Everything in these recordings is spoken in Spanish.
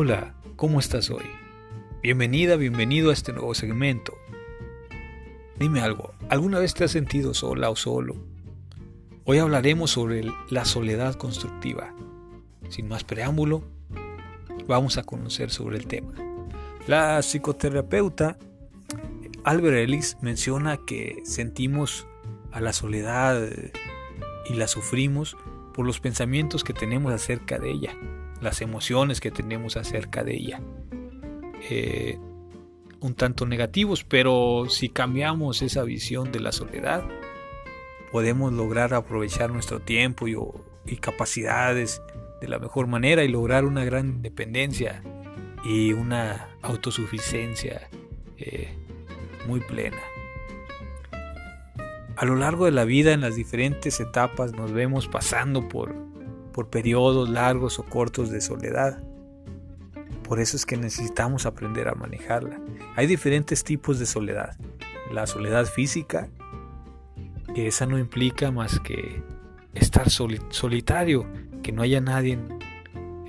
Hola, ¿cómo estás hoy? Bienvenida, bienvenido a este nuevo segmento. Dime algo, ¿alguna vez te has sentido sola o solo? Hoy hablaremos sobre la soledad constructiva. Sin más preámbulo, vamos a conocer sobre el tema. La psicoterapeuta Albert Ellis menciona que sentimos a la soledad y la sufrimos por los pensamientos que tenemos acerca de ella las emociones que tenemos acerca de ella. Eh, un tanto negativos, pero si cambiamos esa visión de la soledad, podemos lograr aprovechar nuestro tiempo y, capacidades de la mejor manera y lograr una gran independencia y una autosuficiencia eh, muy plena. A lo largo de la vida, en las diferentes etapas, nos vemos pasando por por periodos largos o cortos de soledad. Por eso es que necesitamos aprender a manejarla. Hay diferentes tipos de soledad. La soledad física, que esa no implica más que estar solitario, que no haya nadie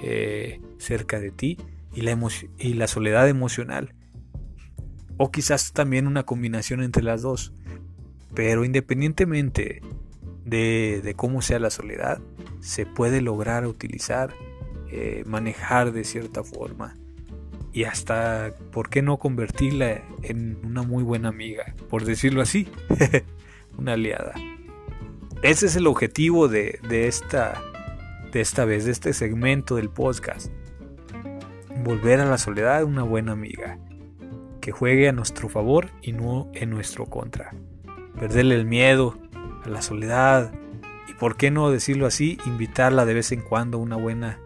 eh, cerca de ti, y la, y la soledad emocional. O quizás también una combinación entre las dos. Pero independientemente de, cómo sea la soledad, se puede lograr utilizar, eh, manejar de cierta forma y hasta, ¿por qué no convertirla en una muy buena amiga? Por decirlo así, una aliada. Ese es el objetivo de, esta, de esta vez, de este segmento del podcast. Volver a la soledad una buena amiga, que juegue a nuestro favor y no en nuestro contra. Perderle el miedo, a la soledad por qué no decirlo así, invitarla de vez en cuando a una buena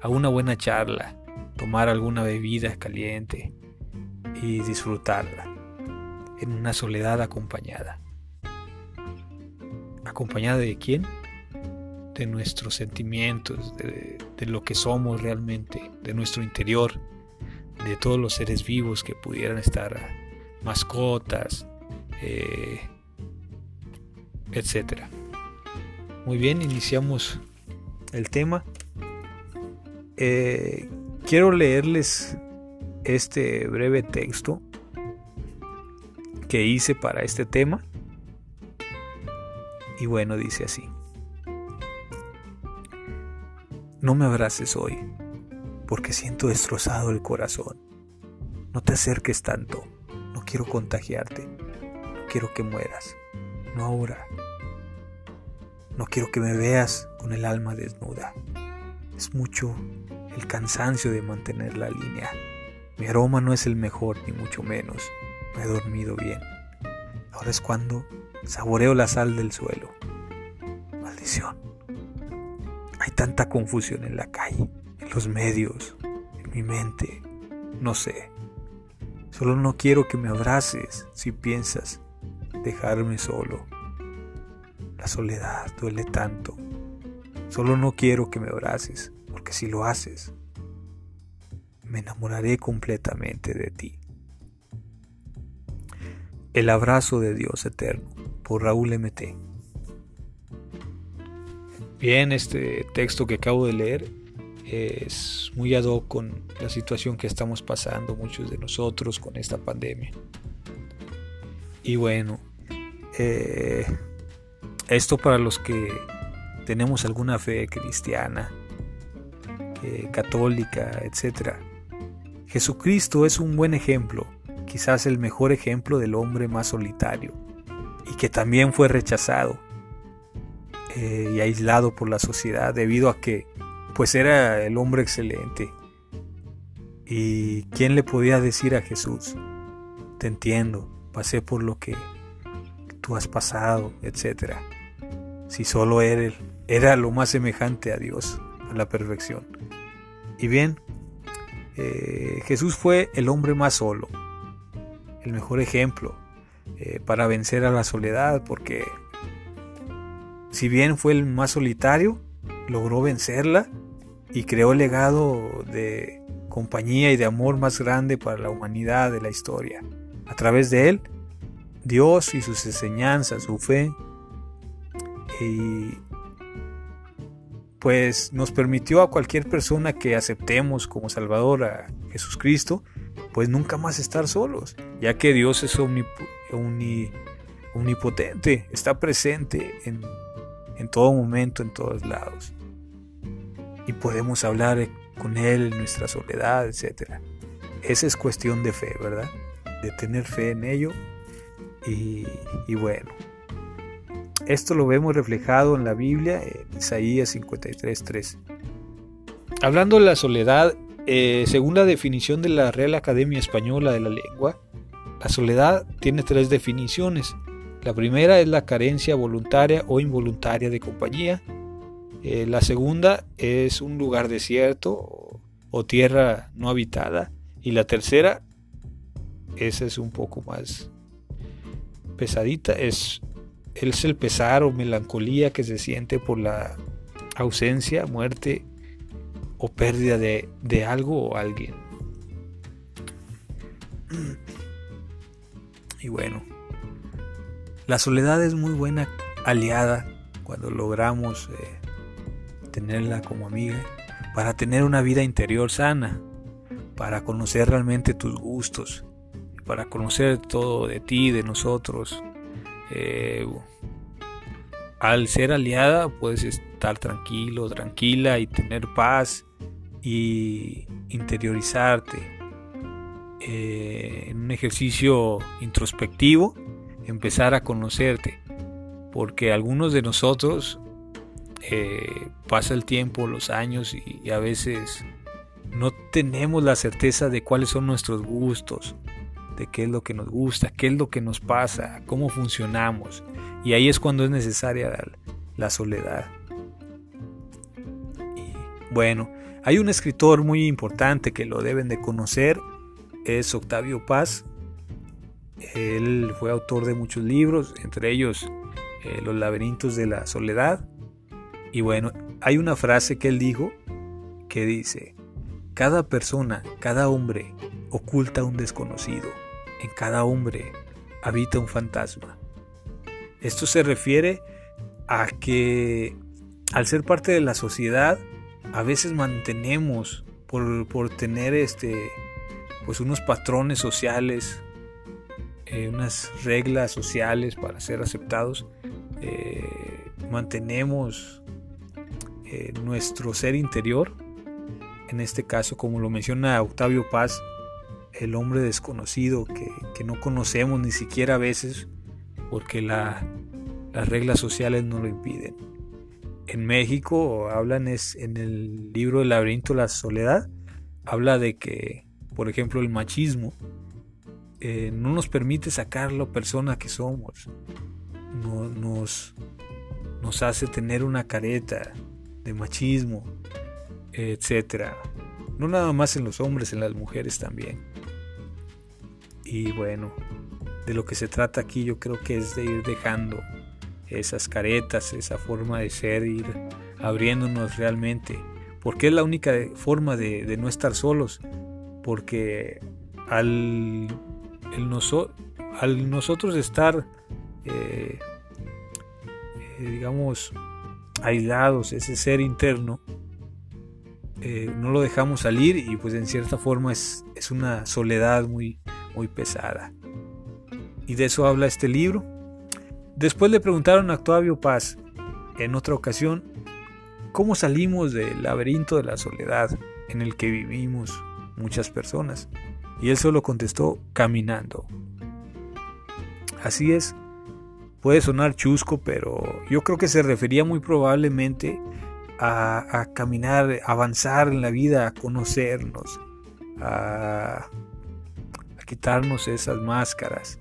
a una buena charla, tomar alguna bebida caliente y disfrutarla en una soledad acompañada. ¿Acompañada de quién? De nuestros sentimientos, de, lo que somos realmente, de nuestro interior, de todos los seres vivos que pudieran estar, mascotas, eh, etcétera. Muy bien, iniciamos el tema. Eh, quiero leerles este breve texto que hice para este tema. Y bueno, dice así. No me abraces hoy, porque siento destrozado el corazón. No te acerques tanto, no quiero contagiarte, no quiero que mueras no ahora. No quiero que me veas con el alma desnuda. Es mucho el cansancio de mantener la línea. Mi aroma no es el mejor, ni mucho menos. No he dormido bien. Ahora es cuando saboreo la sal del suelo. Maldición. Hay tanta confusión en la calle, en los medios, en mi mente. No sé. Solo no quiero que me abraces si piensas dejarme solo. Soledad duele tanto. Solo no quiero que me abraces, porque si lo haces, me enamoraré completamente de ti. El abrazo de Dios eterno, por Raúl MT. Bien, este texto que acabo de leer es muy ad hoc con la situación que estamos pasando muchos de nosotros con esta pandemia. Y bueno, eh, esto para los que tenemos alguna fe cristiana, eh, católica, etc. Jesucristo es un buen ejemplo, quizás el mejor ejemplo del hombre más solitario y que también fue rechazado eh, y aislado por la sociedad debido a que pues era el hombre excelente. ¿Y quién le podía decir a Jesús? Te entiendo, pasé por lo que tú has pasado, etc. Si solo él era lo más semejante a Dios, a la perfección. Y bien, eh, Jesús fue el hombre más solo, el mejor ejemplo eh, para vencer a la soledad, porque si bien fue el más solitario, logró vencerla y creó el legado de compañía y de amor más grande para la humanidad de la historia. A través de él, Dios y sus enseñanzas, su fe, y pues nos permitió a cualquier persona que aceptemos como Salvador a Jesús Cristo, pues nunca más estar solos, ya que Dios es omnipotente, está presente en, en todo momento, en todos lados. Y podemos hablar con Él en nuestra soledad, etc. Esa es cuestión de fe, ¿verdad? De tener fe en ello. Y bueno, esto lo vemos reflejado en la Biblia, en Isaías 53.3. Hablando de la soledad, eh, según la definición de la Real Academia Española de la Lengua, la soledad tiene tres definiciones. La primera es la carencia voluntaria o involuntaria de compañía. Eh, la segunda es un lugar desierto o, tierra no habitada. Y la tercera, esa es un poco más pesadita, es, es el pesar o melancolía que se siente por la ausencia, muerte o pérdida de, de algo o alguien. Y bueno, la soledad es muy buena aliada cuando logramos eh, tenerla como amiga para tener una vida interior sana, para conocer realmente tus gustos, para conocer todo de ti, de nosotros. Eh, al ser aliada puedes estar tranquilo, tranquila y tener paz y interiorizarte eh, en un ejercicio introspectivo, empezar a conocerte, porque algunos de nosotros eh, pasa el tiempo, los años y, a veces no tenemos la certeza de cuáles son nuestros gustos, de qué es lo que nos gusta, qué es lo que nos pasa, cómo funcionamos. Y ahí es cuando es necesaria la, soledad. bueno, hay un escritor muy importante que lo deben de conocer, es Octavio Paz. Él fue autor de muchos libros, entre ellos eh, Los laberintos de la soledad. Y bueno, hay una frase que él dijo que dice, cada persona, cada hombre oculta un desconocido, en cada hombre habita un fantasma. Esto se refiere a que al ser parte de la sociedad, a veces mantenemos por, tener este pues unos patrones sociales eh, unas reglas sociales para ser aceptados eh, mantenemos eh, nuestro ser interior en este caso como lo menciona Octavio Paz el hombre desconocido que, que no conocemos ni siquiera a veces porque la, las reglas sociales no lo impiden en México hablan es en el libro El laberinto de la soledad, habla de que, por ejemplo, el machismo eh, no nos permite sacar la persona que somos, no, nos, nos hace tener una careta de machismo, etcétera. No nada más en los hombres, en las mujeres también. Y bueno, de lo que se trata aquí yo creo que es de ir dejando esas caretas, esa forma de ser, ir abriéndonos realmente, porque es la única forma de, no estar solos, porque al, al nosotros estar, eh, eh, digamos, aislados, ese ser interno, eh, no lo dejamos salir y pues en cierta forma es, es una soledad muy, muy pesada. Y de eso habla este libro, Después le preguntaron a Octavio Paz, en otra ocasión, cómo salimos del laberinto de la soledad en el que vivimos muchas personas. Y él solo contestó, caminando. Así es, puede sonar chusco, pero yo creo que se refería muy probablemente a, caminar, avanzar en la vida, a conocernos, a quitarnos esas máscaras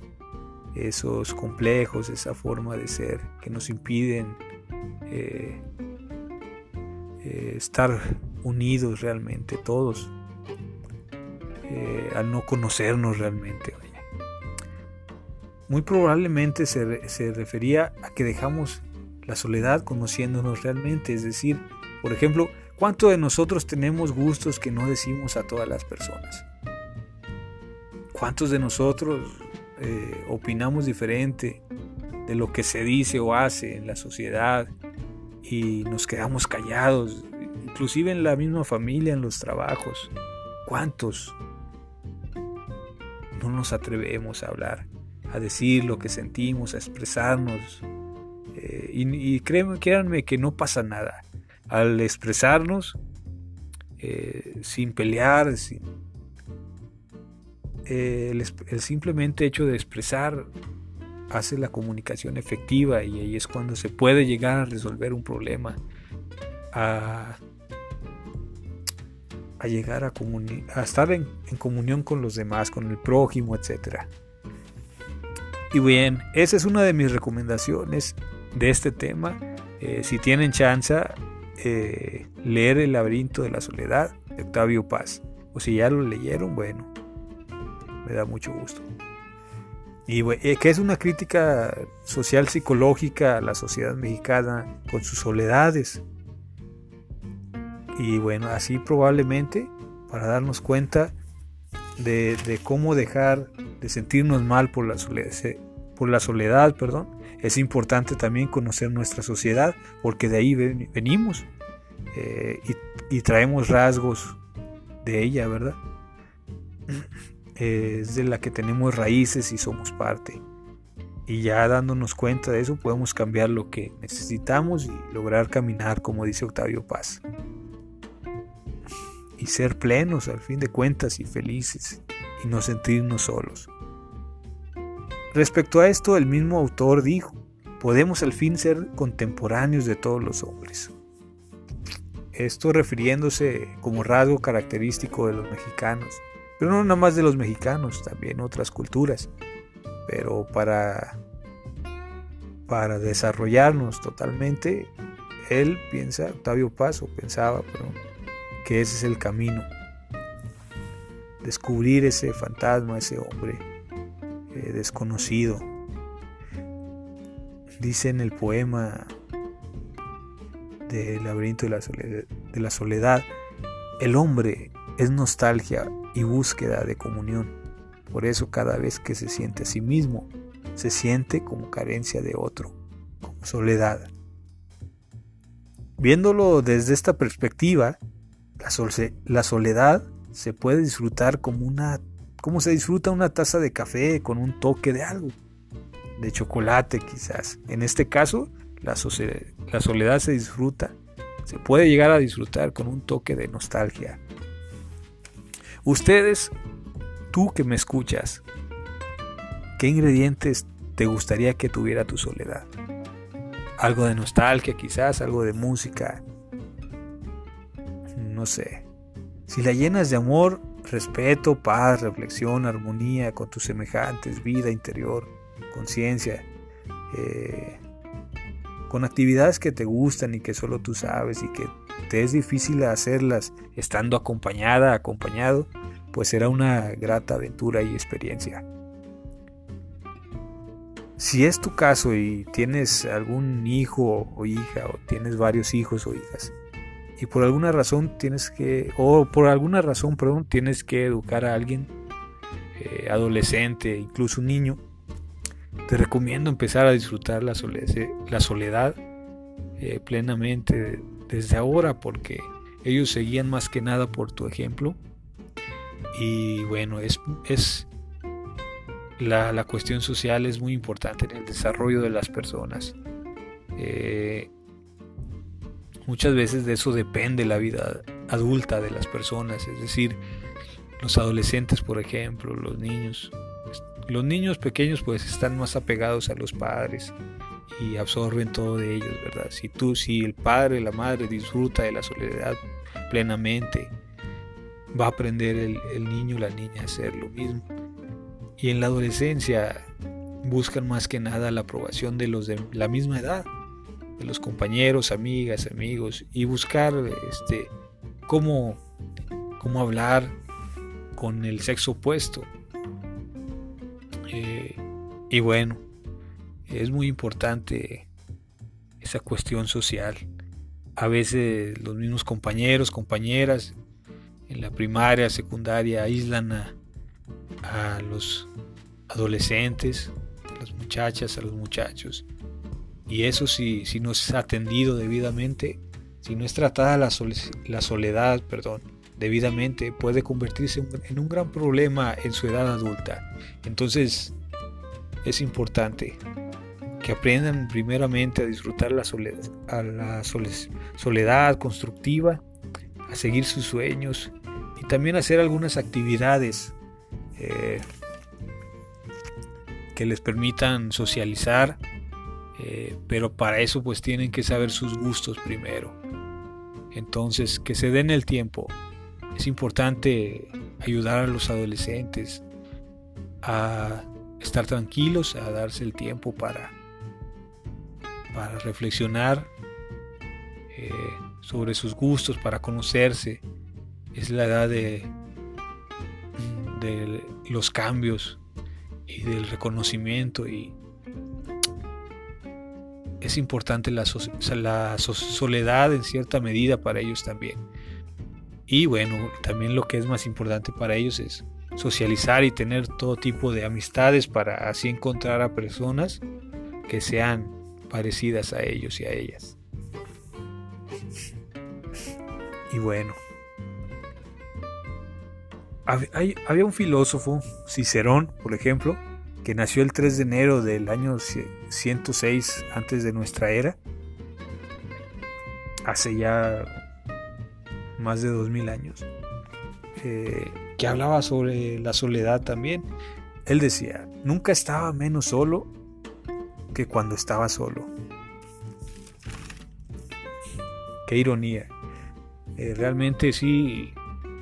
esos complejos, esa forma de ser que nos impiden eh, eh, estar unidos realmente todos, eh, al no conocernos realmente. Muy probablemente se, se refería a que dejamos la soledad conociéndonos realmente, es decir, por ejemplo, ¿cuánto de nosotros tenemos gustos que no decimos a todas las personas? ¿Cuántos de nosotros eh, opinamos diferente de lo que se dice o hace en la sociedad y nos quedamos callados, inclusive en la misma familia, en los trabajos. ¿Cuántos no nos atrevemos a hablar, a decir lo que sentimos, a expresarnos? Eh, y, créanme, que no pasa nada. Al expresarnos, eh, sin pelear, sin, eh, el, simplemente hecho de expresar hace la comunicación efectiva y ahí es cuando se puede llegar a resolver un problema, a, llegar a, estar en, comunión con los demás, con el prójimo, etc. Y bien, esa es una de mis recomendaciones de este tema. Eh, si tienen chance, eh, leer El laberinto de la soledad de Octavio Paz. O si ya lo leyeron, bueno, me da mucho gusto. Y eh, que es una crítica social psicológica a la sociedad mexicana con sus soledades. Y bueno, así probablemente para darnos cuenta de, cómo dejar de sentirnos mal por la soledad, perdón, es importante también conocer nuestra sociedad, porque de ahí venimos eh, y, y, traemos rasgos de ella, ¿verdad? Es de la que tenemos raíces y somos parte. Y ya dándonos cuenta de eso podemos cambiar lo que necesitamos y lograr caminar como dice Octavio Paz. Y ser plenos al fin de cuentas y felices y no sentirnos solos. Respecto a esto, el mismo autor dijo, podemos al fin ser contemporáneos de todos los hombres. Esto refiriéndose como rasgo característico de los mexicanos, pero no nada más de los mexicanos, también otras culturas. Pero para, para desarrollarnos totalmente, él piensa, Octavio Paso pensaba, que ese es el camino. Descubrir ese fantasma, ese hombre eh, desconocido. Dice en el poema del laberinto de la soledad, el hombre es nostalgia y búsqueda de comunión. Por eso cada vez que se siente a sí mismo, se siente como carencia de otro, como soledad. Viéndolo desde esta perspectiva, la, soledad se puede disfrutar como una como se disfruta una taza de café con un toque de algo, de chocolate quizás. En este caso, la, soledad se disfruta, se puede llegar a disfrutar con un toque de nostalgia, Ustedes, tú que me escuchas, ¿qué ingredientes te gustaría que tuviera tu soledad? Algo de nostalgia quizás, algo de música, no sé. Si la llenas de amor, respeto, paz, reflexión, armonía con tus semejantes, vida interior, conciencia, eh, con actividades que te gustan y que solo tú sabes y que te es difícil hacerlas estando acompañada, acompañado, pues será una grata aventura y experiencia. Si es tu caso y tienes algún hijo o hija o tienes varios hijos o hijas y por alguna razón tienes que o por alguna razón perdón tienes que educar a alguien eh, adolescente incluso un niño te recomiendo empezar a disfrutar la soledad, eh, plenamente desde ahora porque ellos seguían más que nada por tu ejemplo. Y bueno, es, es la, cuestión social es muy importante en el desarrollo de las personas. Eh, muchas veces de eso depende la vida adulta de las personas, es decir, los adolescentes, por ejemplo, los niños. Los niños pequeños pues están más apegados a los padres, y absorben todo de ellos, ¿verdad? Si tú, si el padre, la madre disfruta de la soledad plenamente, va a aprender el, niño o la niña a hacer lo mismo. Y en la adolescencia buscan más que nada la aprobación de los de la misma edad, de los compañeros, amigas, amigos, y buscar este, cómo, cómo hablar con el sexo opuesto. Eh, y bueno, es muy importante esa cuestión social. A veces los mismos compañeros, compañeras en la primaria, secundaria aíslan a, los adolescentes, a las muchachas, a los muchachos Y eso si, si no es atendido debidamente, si no es tratada la, la soledad, perdón, debidamente, puede convertirse en un gran problema en su edad adulta. Entonces, es importante que aprendan primeramente a disfrutar la soledad, la soledad constructiva, a seguir sus sueños y también hacer algunas actividades eh, que les permitan socializar, eh, pero para eso pues tienen que saber sus gustos primero. Entonces, que se den el tiempo. Es importante ayudar a los adolescentes a estar tranquilos, a darse el tiempo para, para reflexionar eh, sobre sus gustos, para conocerse. Es la edad de, los cambios y del reconocimiento y es importante la soledad en cierta medida para ellos también. Y bueno, también lo que es más importante para ellos es socializar y tener todo tipo de amistades para así encontrar a personas que sean parecidas a ellos y a ellas. Y bueno, había un filósofo, Cicerón, por ejemplo, que nació el 3 de enero del año 106 antes de nuestra era, hace ya más de 2000 años. Eh, que hablaba sobre la soledad también. Él decía, nunca estaba menos solo que cuando estaba solo. Qué ironía. Eh, realmente sí,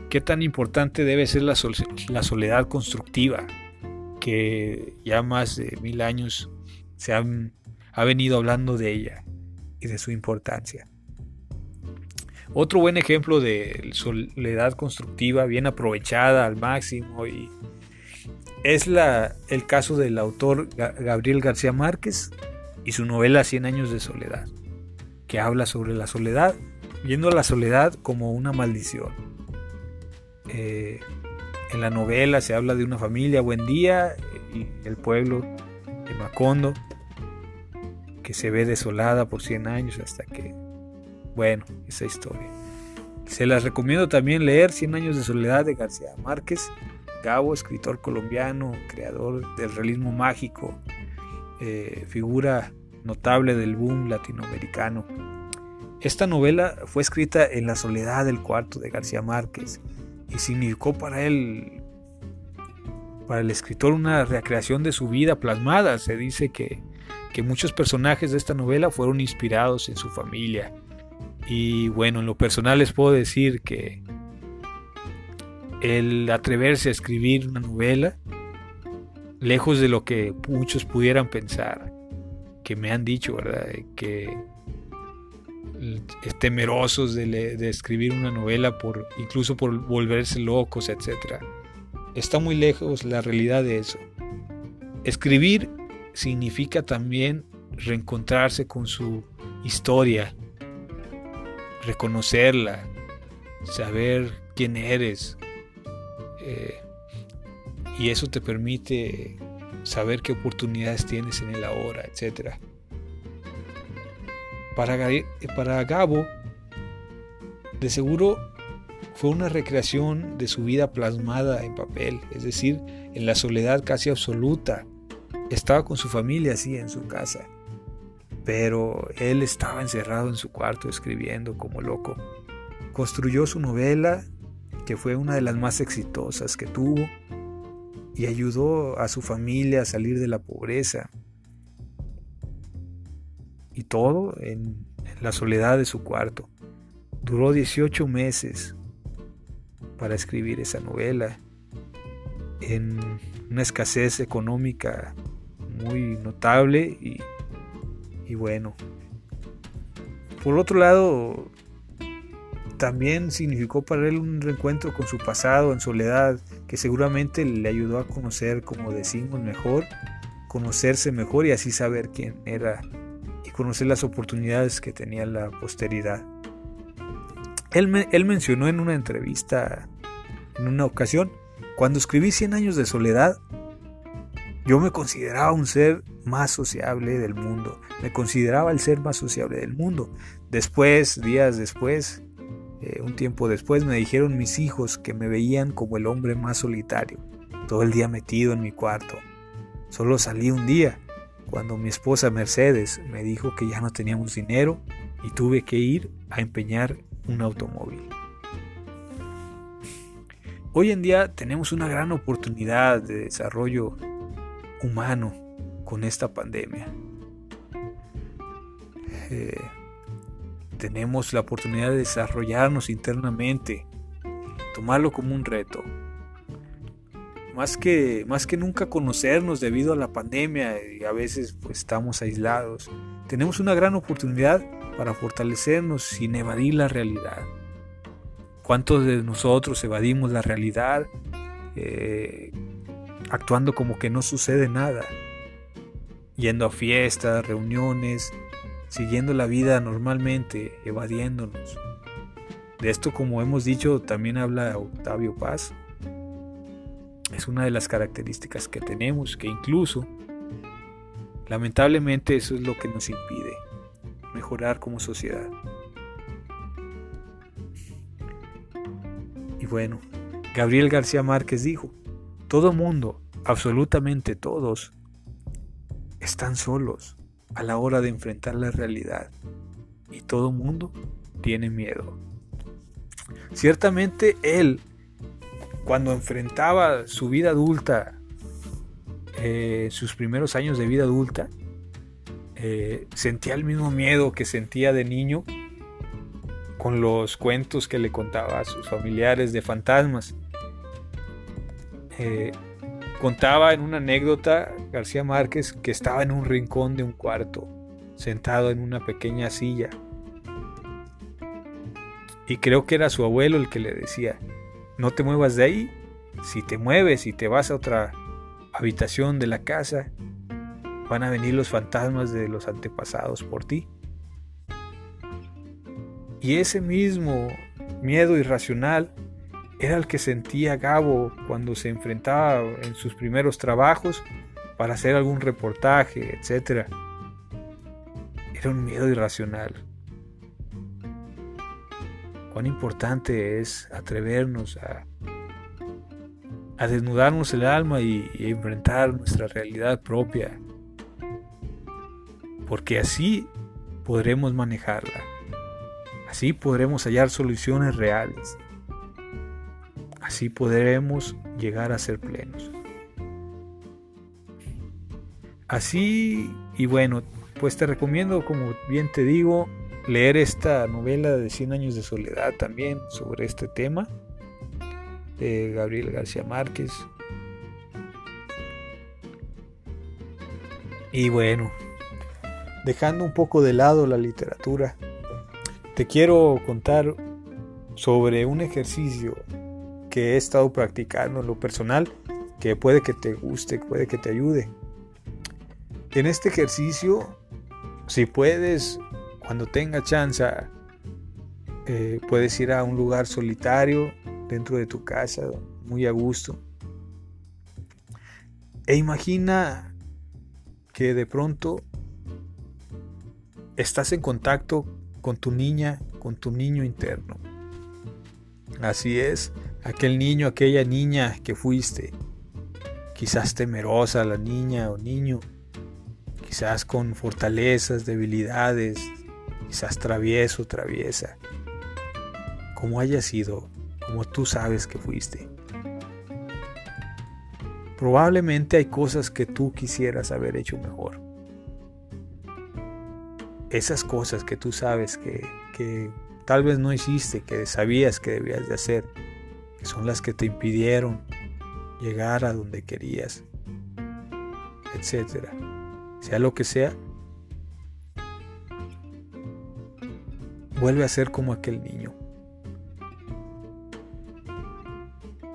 qué tan importante debe ser la, la, soledad constructiva, que ya más de mil años se han, ha venido hablando de ella y de su importancia. Otro buen ejemplo de soledad constructiva bien aprovechada al máximo y es la, el caso del autor Gabriel García Márquez y su novela Cien años de soledad, que habla sobre la soledad, viendo la soledad como una maldición. Eh, en la novela se habla de una familia, buen día, y el pueblo de Macondo, que se ve desolada por 100 años hasta que bueno, esa historia. Se las recomiendo también leer Cien años de soledad de García Márquez, Gabo, escritor colombiano, creador del realismo mágico, eh, figura notable del boom latinoamericano. Esta novela fue escrita en la soledad del cuarto de García Márquez y significó para él, para el escritor, una recreación de su vida plasmada. Se dice que, que muchos personajes de esta novela fueron inspirados en su familia y bueno, en lo personal les puedo decir que el atreverse a escribir una novela, lejos de lo que muchos pudieran pensar, que me han dicho, ¿verdad? Que temerosos de, de, escribir una novela por incluso por volverse locos, etc. Está muy lejos la realidad de eso. Escribir significa también reencontrarse con su historia, reconocerla, saber quién eres. Eh, y eso te permite saber qué oportunidades tienes en el ahora, etc. Para, para Gabo, de seguro fue una recreación de su vida plasmada en papel, es decir, en la soledad casi absoluta. Estaba con su familia así en su casa pero él estaba encerrado en su cuarto escribiendo como loco. Construyó su novela, que fue una de las más exitosas que tuvo, y ayudó a su familia a salir de la pobreza. Y todo en, la soledad de su cuarto. Duró 18 meses para escribir esa novela en una escasez económica muy notable y y bueno, por otro lado, también significó para él un reencuentro con su pasado en soledad, que seguramente le ayudó a conocer, como decimos, mejor, conocerse mejor y así saber quién era y conocer las oportunidades que tenía la posteridad. Él, él mencionó en una entrevista, en una ocasión, cuando escribí Cien años de soledad, yo me consideraba un ser más sociable del mundo. Me consideraba el ser más sociable del mundo. Después, días después, eh, un tiempo después, me dijeron mis hijos que me veían como el hombre más solitario, todo el día metido en mi cuarto. Solo salí un día, cuando mi esposa Mercedes me dijo que ya no teníamos dinero y tuve que ir a empeñar un automóvil. Hoy en día tenemos una gran oportunidad de desarrollo humano con esta pandemia. Eh, tenemos la oportunidad de desarrollarnos internamente, tomarlo como un reto. Más que, más que nunca conocernos debido a la pandemia y a veces pues, estamos aislados, tenemos una gran oportunidad para fortalecernos sin evadir la realidad. ¿Cuántos de nosotros evadimos la realidad eh, actuando como que no sucede nada? yendo a fiestas, reuniones, siguiendo la vida normalmente, evadiéndonos. De esto, como hemos dicho, también habla Octavio Paz. Es una de las características que tenemos, que incluso, lamentablemente, eso es lo que nos impide mejorar como sociedad. Y bueno, Gabriel García Márquez dijo, todo mundo, absolutamente todos, están solos a la hora de enfrentar la realidad y todo mundo tiene miedo. Ciertamente él, cuando enfrentaba su vida adulta, eh, sus primeros años de vida adulta, eh, sentía el mismo miedo que sentía de niño con los cuentos que le contaba a sus familiares de fantasmas. Eh, Contaba en una anécdota García Márquez que estaba en un rincón de un cuarto, sentado en una pequeña silla. Y creo que era su abuelo el que le decía, no te muevas de ahí, si te mueves y te vas a otra habitación de la casa, van a venir los fantasmas de los antepasados por ti. Y ese mismo miedo irracional era el que sentía Gabo cuando se enfrentaba en sus primeros trabajos para hacer algún reportaje, etc. Era un miedo irracional. Cuán importante es atrevernos a, desnudarnos el alma y, y enfrentar nuestra realidad propia. Porque así podremos manejarla. Así podremos hallar soluciones reales. Así podremos llegar a ser plenos. Así, y bueno, pues te recomiendo, como bien te digo, leer esta novela de 100 años de soledad también sobre este tema de Gabriel García Márquez. Y bueno, dejando un poco de lado la literatura, te quiero contar sobre un ejercicio que he estado practicando en lo personal, que puede que te guste, puede que te ayude. En este ejercicio, si puedes, cuando tenga chance, eh, puedes ir a un lugar solitario dentro de tu casa, muy a gusto. E imagina que de pronto estás en contacto con tu niña, con tu niño interno. Así es, aquel niño, aquella niña que fuiste, quizás temerosa la niña o niño, quizás con fortalezas, debilidades, quizás travieso, traviesa, como haya sido, como tú sabes que fuiste. Probablemente hay cosas que tú quisieras haber hecho mejor. Esas cosas que tú sabes que, que tal vez no hiciste, que sabías que debías de hacer son las que te impidieron llegar a donde querías, etcétera. Sea lo que sea, vuelve a ser como aquel niño.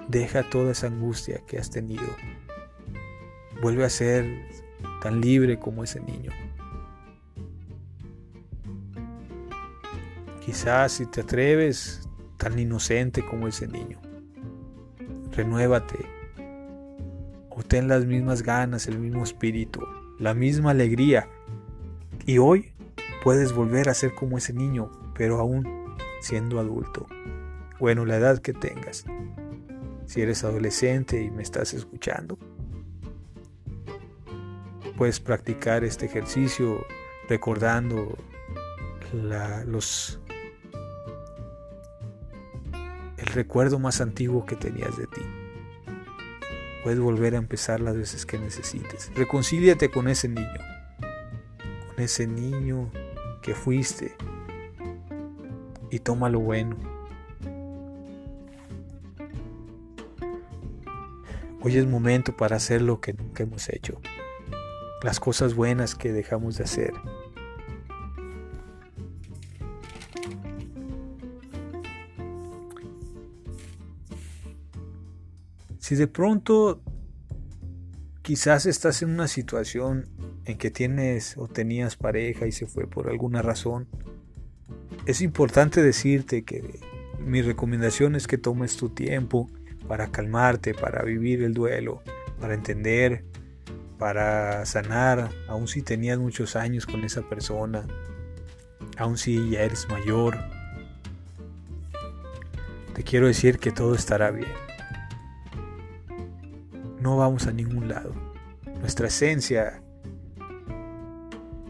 Deja toda esa angustia que has tenido. Vuelve a ser tan libre como ese niño. Quizás si te atreves, tan inocente como ese niño renuévate, o ten las mismas ganas, el mismo espíritu la misma alegría. Y hoy puedes volver a ser como ese niño, pero aún siendo adulto. Bueno, la edad que tengas. Si eres adolescente y me estás escuchando, puedes practicar este ejercicio recordando los recuerdo más antiguo que tenías de ti. Puedes volver a empezar las veces que necesites. Reconcíliate con ese niño. Con ese niño que fuiste. Y toma lo bueno. Hoy es momento para hacer lo que nunca hemos hecho. Las cosas buenas que dejamos de hacer. Si de pronto quizás estás en una situación en que tienes o tenías pareja y se fue por alguna razón, es importante decirte que mi recomendación es que tomes tu tiempo para calmarte, para vivir el duelo, para entender, para sanar, aun si tenías muchos años con esa persona, aun si ya eres mayor. Te quiero decir que todo estará bien no vamos a ningún lado. Nuestra esencia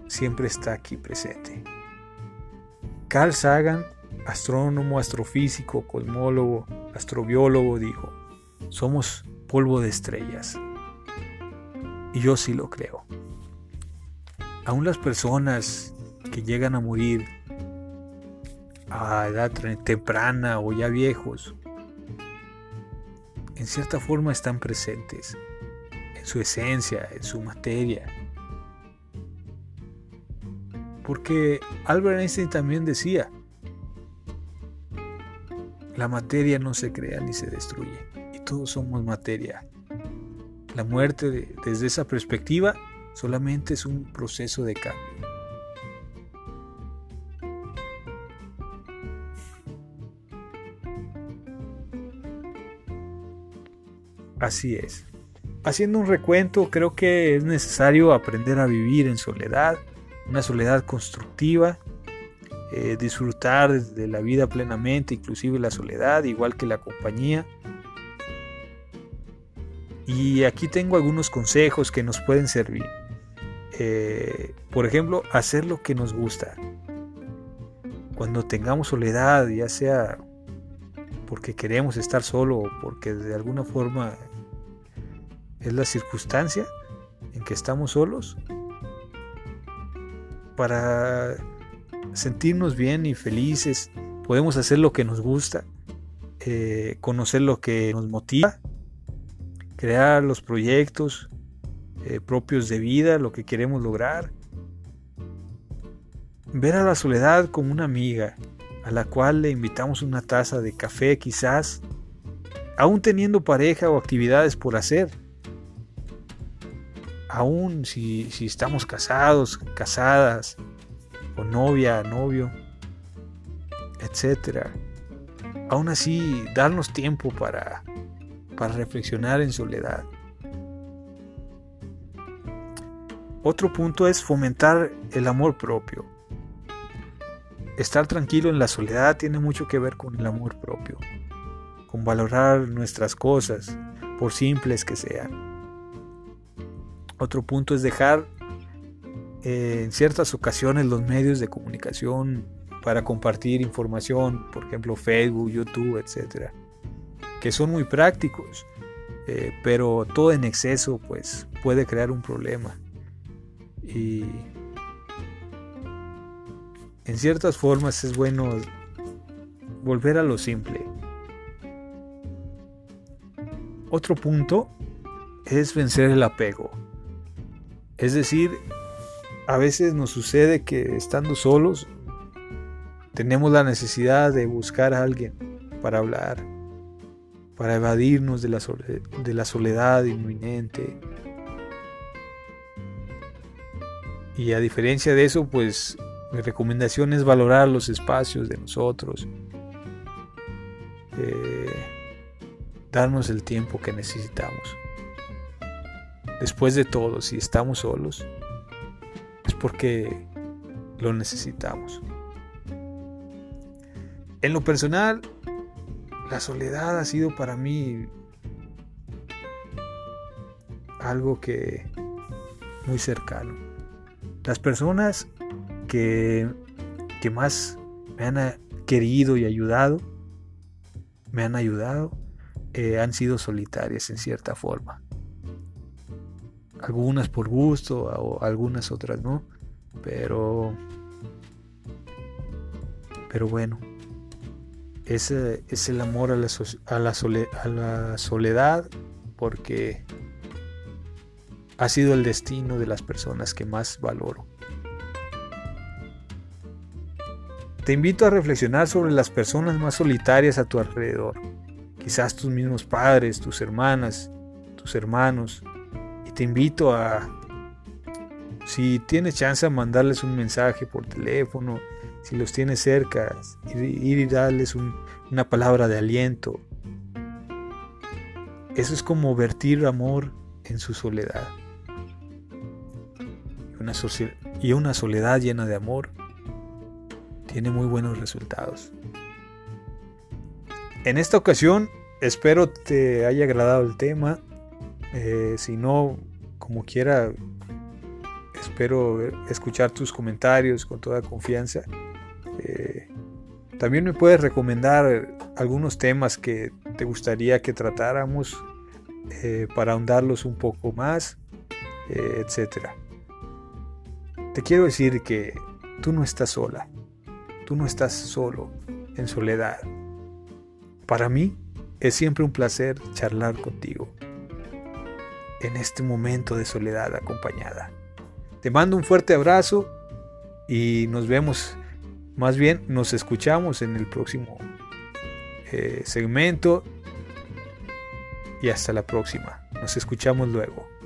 siempre está aquí presente. Carl Sagan, astrónomo, astrofísico, cosmólogo, astrobiólogo, dijo, somos polvo de estrellas. Y yo sí lo creo. Aún las personas que llegan a morir a edad temprana o ya viejos, en cierta forma están presentes en su esencia, en su materia. Porque Albert Einstein también decía, la materia no se crea ni se destruye, y todos somos materia. La muerte desde esa perspectiva solamente es un proceso de cambio. Así es. Haciendo un recuento, creo que es necesario aprender a vivir en soledad, una soledad constructiva, eh, disfrutar de la vida plenamente, inclusive la soledad, igual que la compañía. Y aquí tengo algunos consejos que nos pueden servir. Eh, por ejemplo, hacer lo que nos gusta. Cuando tengamos soledad, ya sea porque queremos estar solo o porque de alguna forma es la circunstancia en que estamos solos para sentirnos bien y felices. Podemos hacer lo que nos gusta, eh, conocer lo que nos motiva, crear los proyectos eh, propios de vida, lo que queremos lograr. Ver a la soledad como una amiga a la cual le invitamos una taza de café quizás, aún teniendo pareja o actividades por hacer aún si, estamos casados, casadas, o novia, novio, etc. Aún así, darnos tiempo para, para reflexionar en soledad. Otro punto es fomentar el amor propio. Estar tranquilo en la soledad tiene mucho que ver con el amor propio, con valorar nuestras cosas, por simples que sean. Otro punto es dejar eh, en ciertas ocasiones los medios de comunicación para compartir información, por ejemplo Facebook, YouTube, etcétera, que son muy prácticos, eh, pero todo en exceso pues puede crear un problema. Y en ciertas formas es bueno volver a lo simple. Otro punto es vencer el apego. Es decir, a veces nos sucede que estando solos tenemos la necesidad de buscar a alguien para hablar, para evadirnos de la, soledad, inminente. Y a diferencia de eso, pues mi recomendación es valorar los espacios de nosotros, eh, darnos el tiempo que necesitamos. Después de todo, si estamos solos, es porque lo necesitamos. En lo personal, la soledad ha sido para mí algo que muy cercano. Las personas que, que más me han querido y ayudado, me han ayudado, eh, han sido solitarias en cierta forma. Algunas por gusto, o algunas otras no, pero, pero bueno, ese es el amor a la, a la soledad porque ha sido el destino de las personas que más valoro. Te invito a reflexionar sobre las personas más solitarias a tu alrededor, quizás tus mismos padres, tus hermanas, tus hermanos, te invito a, si tienes chance, a mandarles un mensaje por teléfono, si los tienes cerca, ir y darles una palabra de aliento. Eso es como vertir amor en su soledad. Y una soledad llena de amor tiene muy buenos resultados. En esta ocasión espero te haya agradado el tema. Eh, si no, como quiera, espero escuchar tus comentarios con toda confianza. Eh, también me puedes recomendar algunos temas que te gustaría que tratáramos eh, para ahondarlos un poco más, eh, etc. Te quiero decir que tú no estás sola, tú no estás solo, en soledad. Para mí es siempre un placer charlar contigo en este momento de soledad acompañada. Te mando un fuerte abrazo y nos vemos más bien nos escuchamos en el próximo eh, segmento y hasta la próxima. Nos escuchamos luego.